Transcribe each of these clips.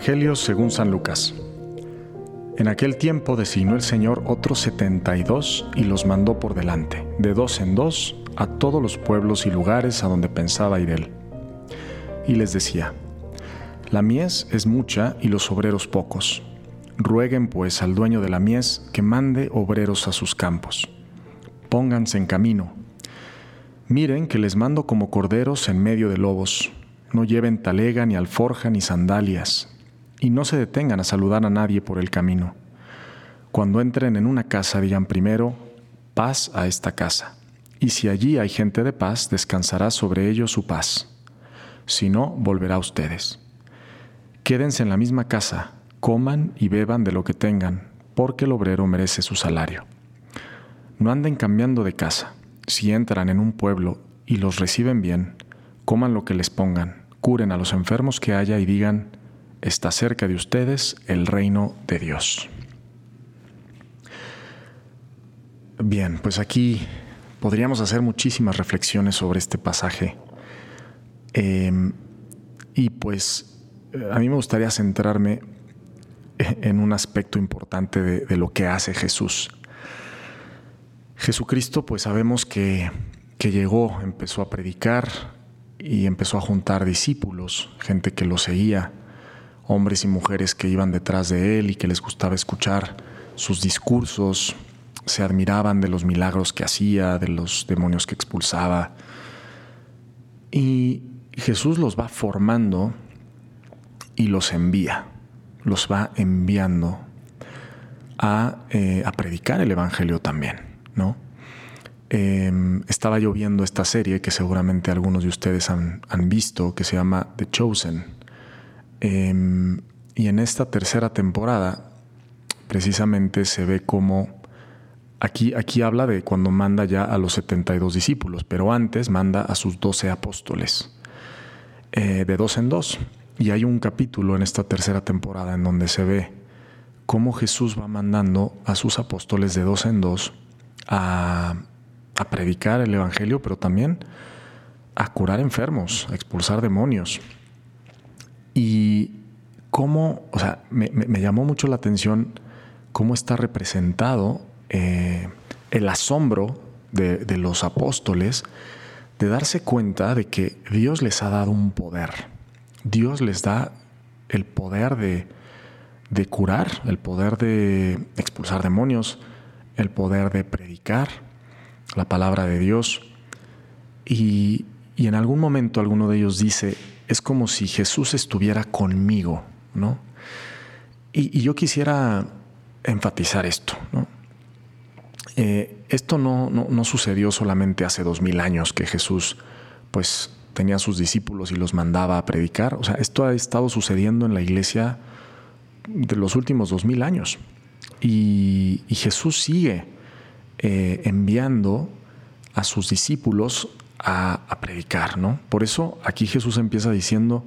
Según San Lucas. En aquel tiempo designó el Señor otros setenta y dos y los mandó por delante, de dos en dos, a todos los pueblos y lugares a donde pensaba ir él. Y les decía, La mies es mucha y los obreros pocos. Rueguen pues al dueño de la mies que mande obreros a sus campos. Pónganse en camino. Miren que les mando como corderos en medio de lobos no lleven talega, ni alforja, ni sandalias, y no se detengan a saludar a nadie por el camino. Cuando entren en una casa, digan primero, paz a esta casa. Y si allí hay gente de paz, descansará sobre ellos su paz. Si no, volverá a ustedes. Quédense en la misma casa, coman y beban de lo que tengan, porque el obrero merece su salario. No anden cambiando de casa. Si entran en un pueblo y los reciben bien, coman lo que les pongan, curen a los enfermos que haya y digan, está cerca de ustedes el reino de Dios. Bien, pues aquí podríamos hacer muchísimas reflexiones sobre este pasaje. Em, y pues a mí me gustaría centrarme en un aspecto importante de, de lo que hace Jesús. Jesucristo, pues sabemos que, que llegó, empezó a predicar, y empezó a juntar discípulos, gente que lo seguía, hombres y mujeres que iban detrás de él y que les gustaba escuchar sus discursos, se admiraban de los milagros que hacía, de los demonios que expulsaba. Y Jesús los va formando y los envía, los va enviando a, eh, a predicar el Evangelio también, ¿no? Em, estaba yo viendo esta serie que seguramente algunos de ustedes han, visto, que se llama The Chosen. Em, y en esta tercera temporada, precisamente se ve como aquí, aquí habla de cuando manda ya a los 72 discípulos, pero antes manda a sus 12 apóstoles, eh, de dos en dos. Y hay un capítulo en esta tercera temporada en donde se ve cómo Jesús va mandando a sus apóstoles de dos en dos a predicar el Evangelio, pero también a curar enfermos, a expulsar demonios. Y cómo, o sea, me, llamó mucho la atención cómo está representado eh, el asombro de, de los apóstoles de darse cuenta de que Dios les ha dado un poder. Dios les da el poder de, de curar, el poder de expulsar demonios, el poder de predicar, la palabra de Dios. Y, en algún momento alguno de ellos dice, es como si Jesús estuviera conmigo, ¿no? Y, yo quisiera enfatizar esto. Eh, esto no, no, sucedió solamente hace dos mil años que Jesús pues tenía a sus discípulos y los mandaba a predicar. O sea, esto ha estado sucediendo en la iglesia de los últimos dos mil años. Y, y Jesús sigue eh, enviando a sus discípulos a, predicar, ¿no? Por eso aquí Jesús empieza diciendo,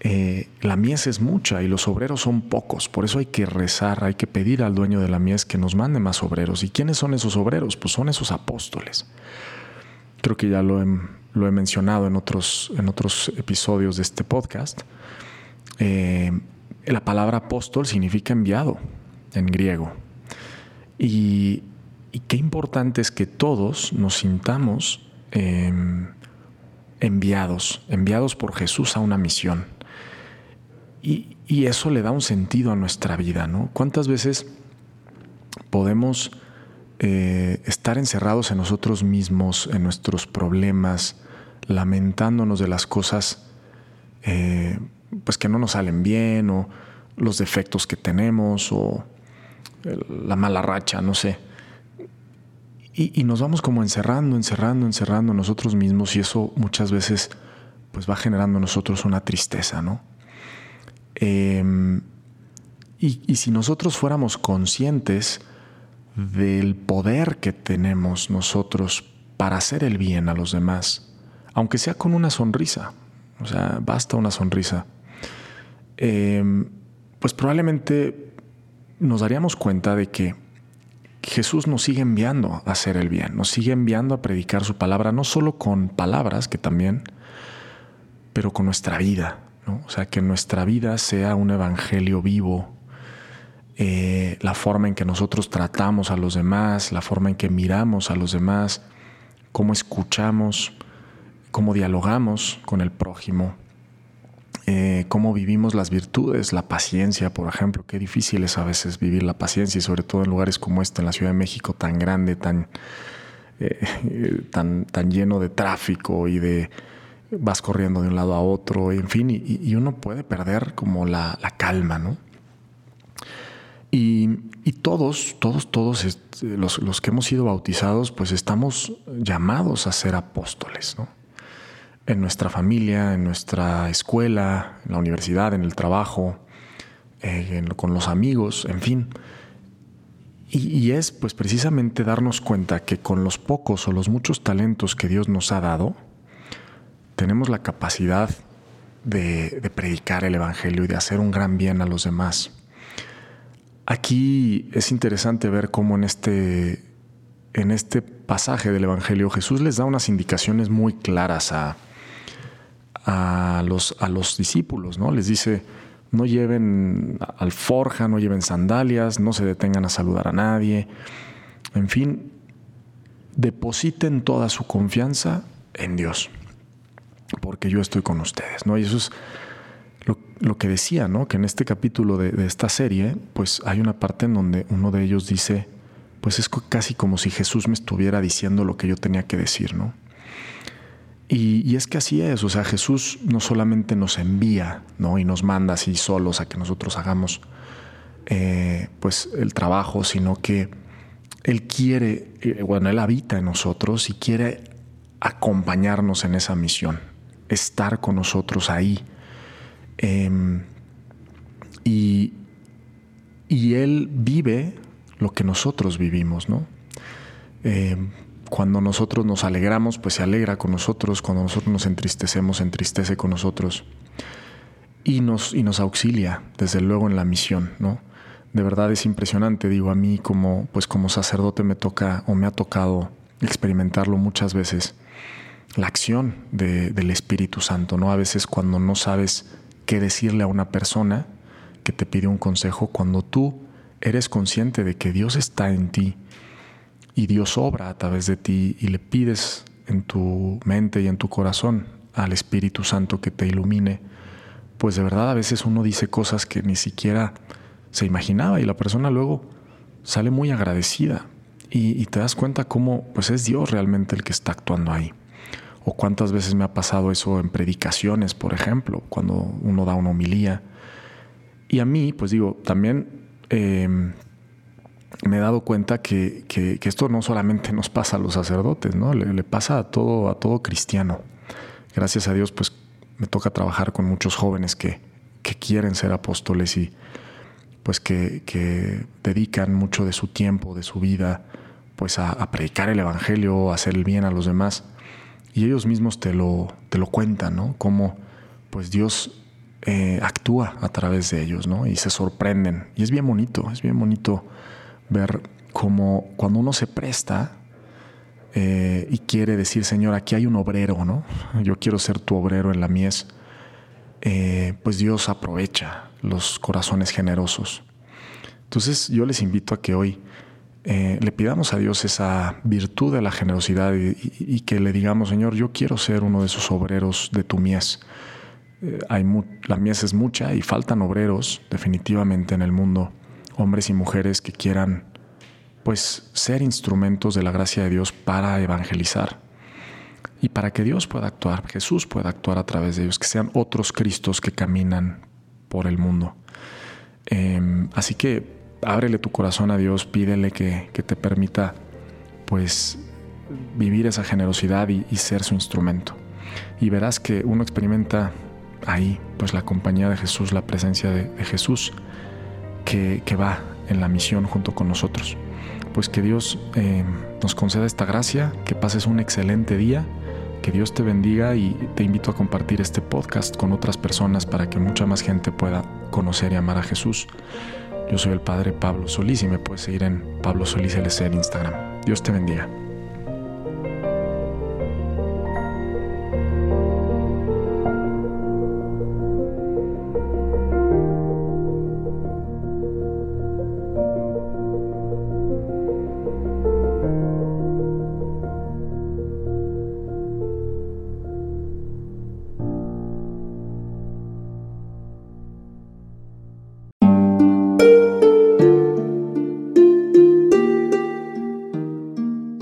eh, la mies es mucha y los obreros son pocos, por eso hay que rezar, hay que pedir al dueño de la mies que nos mande más obreros. ¿Y quiénes son esos obreros? Pues son esos apóstoles. Creo que ya lo he, mencionado en otros, episodios de este podcast. Eh, la palabra apóstol significa enviado en griego. Y qué importante es que todos nos sintamos em, enviados, enviados por Jesús a una misión. Y, eso le da un sentido a nuestra vida, ¿no? ¿Cuántas veces podemos eh, estar encerrados en nosotros mismos, en nuestros problemas, lamentándonos de las cosas eh, pues que no nos salen bien, o los defectos que tenemos, o la mala racha, no sé? Y, nos vamos como encerrando, encerrando, encerrando nosotros mismos y eso muchas veces pues va generando en nosotros una tristeza, ¿no? Em, y, si nosotros fuéramos conscientes del poder que tenemos nosotros para hacer el bien a los demás, aunque sea con una sonrisa, o sea, basta una sonrisa, em, pues probablemente nos daríamos cuenta de que Jesús nos sigue enviando a hacer el bien, nos sigue enviando a predicar su palabra, no solo con palabras, que también, pero con nuestra vida. ¿no? O sea, que nuestra vida sea un evangelio vivo, eh, la forma en que nosotros tratamos a los demás, la forma en que miramos a los demás, cómo escuchamos, cómo dialogamos con el prójimo, eh, cómo vivimos las virtudes, la paciencia, por ejemplo. Qué difícil es a veces vivir la paciencia y sobre todo en lugares como este, en la Ciudad de México, tan grande, tan, eh, tan, tan lleno de tráfico y de vas corriendo de un lado a otro, en fin, y, uno puede perder como la, calma, ¿no? Y, todos, todos, todos este, los, los, que hemos sido bautizados, pues estamos llamados a ser apóstoles, ¿no? En nuestra familia, en nuestra escuela, en la universidad, en el trabajo, eh, con los amigos, en fin. Y, es pues precisamente darnos cuenta que con los pocos o los muchos talentos que Dios nos ha dado, tenemos la capacidad de, de predicar el Evangelio y de hacer un gran bien a los demás. Aquí es interesante ver cómo en este, en este pasaje del Evangelio Jesús les da unas indicaciones muy claras a, a los, a los discípulos, ¿no? Les dice, no lleven alforja, no lleven sandalias, no se detengan a saludar a nadie. En fin, depositen toda su confianza en Dios, porque yo estoy con ustedes, ¿no? Y eso es lo, que decía, ¿no? Que en este capítulo de, de, esta serie, pues hay una parte en donde uno de ellos dice, pues es casi como si Jesús me estuviera diciendo lo que yo tenía que decir, ¿no? Y, es que así es, o sea, Jesús no solamente nos envía ¿no? y nos manda así solos a que nosotros hagamos eh, pues el trabajo, sino que Él quiere, eh, bueno, Él habita en nosotros y quiere acompañarnos en esa misión, estar con nosotros ahí. Em, y, y Él vive lo que nosotros vivimos, ¿no? Cuando nosotros nos alegramos, pues se alegra con nosotros. Cuando nosotros nos entristecemos, se entristece con nosotros. Y nos, y nos auxilia, desde luego, en la misión, ¿no? De verdad es impresionante. Digo, a mí como, pues como sacerdote me toca o me ha tocado experimentarlo muchas veces. La acción del Espíritu Santo, ¿no? A veces cuando no sabes qué decirle a una persona que te pide un consejo, cuando tú eres consciente de que Dios está en ti, y Dios obra a través de ti y le pides en tu mente y en tu corazón al Espíritu Santo que te ilumine, pues de verdad a veces uno dice cosas que ni siquiera se imaginaba y la persona luego sale muy agradecida y, te das cuenta cómo pues es Dios realmente el que está actuando ahí. O cuántas veces me ha pasado eso en predicaciones, por ejemplo, cuando uno da una homilía. Y a mí, pues digo, también em, me he dado cuenta que, esto no solamente nos pasa a los sacerdotes, ¿no? Le, pasa a todo, a todo cristiano. Gracias a Dios, pues me toca trabajar con muchos jóvenes que, quieren ser apóstoles y pues que, dedican mucho de su tiempo, de su vida, pues a, predicar el Evangelio, a hacer el bien a los demás. Y ellos mismos te lo, te lo cuentan, ¿no? Cómo pues Dios eh, actúa a través de ellos, ¿no? Y se sorprenden. Y es bien bonito, es bien bonito ver cómo cuando uno se presta eh, y quiere decir, Señor, aquí hay un obrero, ¿no? Yo quiero ser tu obrero en la mies, eh, pues Dios aprovecha los corazones generosos. Entonces yo les invito a que hoy eh, le pidamos a Dios esa virtud de la generosidad y, que le digamos, Señor, yo quiero ser uno de esos obreros de tu mies. hay la mies es mucha y faltan obreros definitivamente en el mundo hombres y mujeres que quieran pues ser instrumentos de la gracia de Dios para evangelizar y para que Dios pueda actuar, Jesús pueda actuar a través de ellos, que sean otros Cristos que caminan por el mundo. Em, así que ábrele tu corazón a Dios, pídele que, te permita pues vivir esa generosidad y, ser su instrumento. Y verás que uno experimenta ahí pues la compañía de Jesús, la presencia de Jesús que, va en la misión junto con nosotros. Pues que Dios eh, nos conceda esta gracia, que pases un excelente día, que Dios te bendiga y te invito a compartir este podcast con otras personas para que mucha más gente pueda conocer y amar a Jesús. Yo soy el Padre Pablo Solís y me puedes seguir en Pablo Solís LC en Instagram. Dios te bendiga.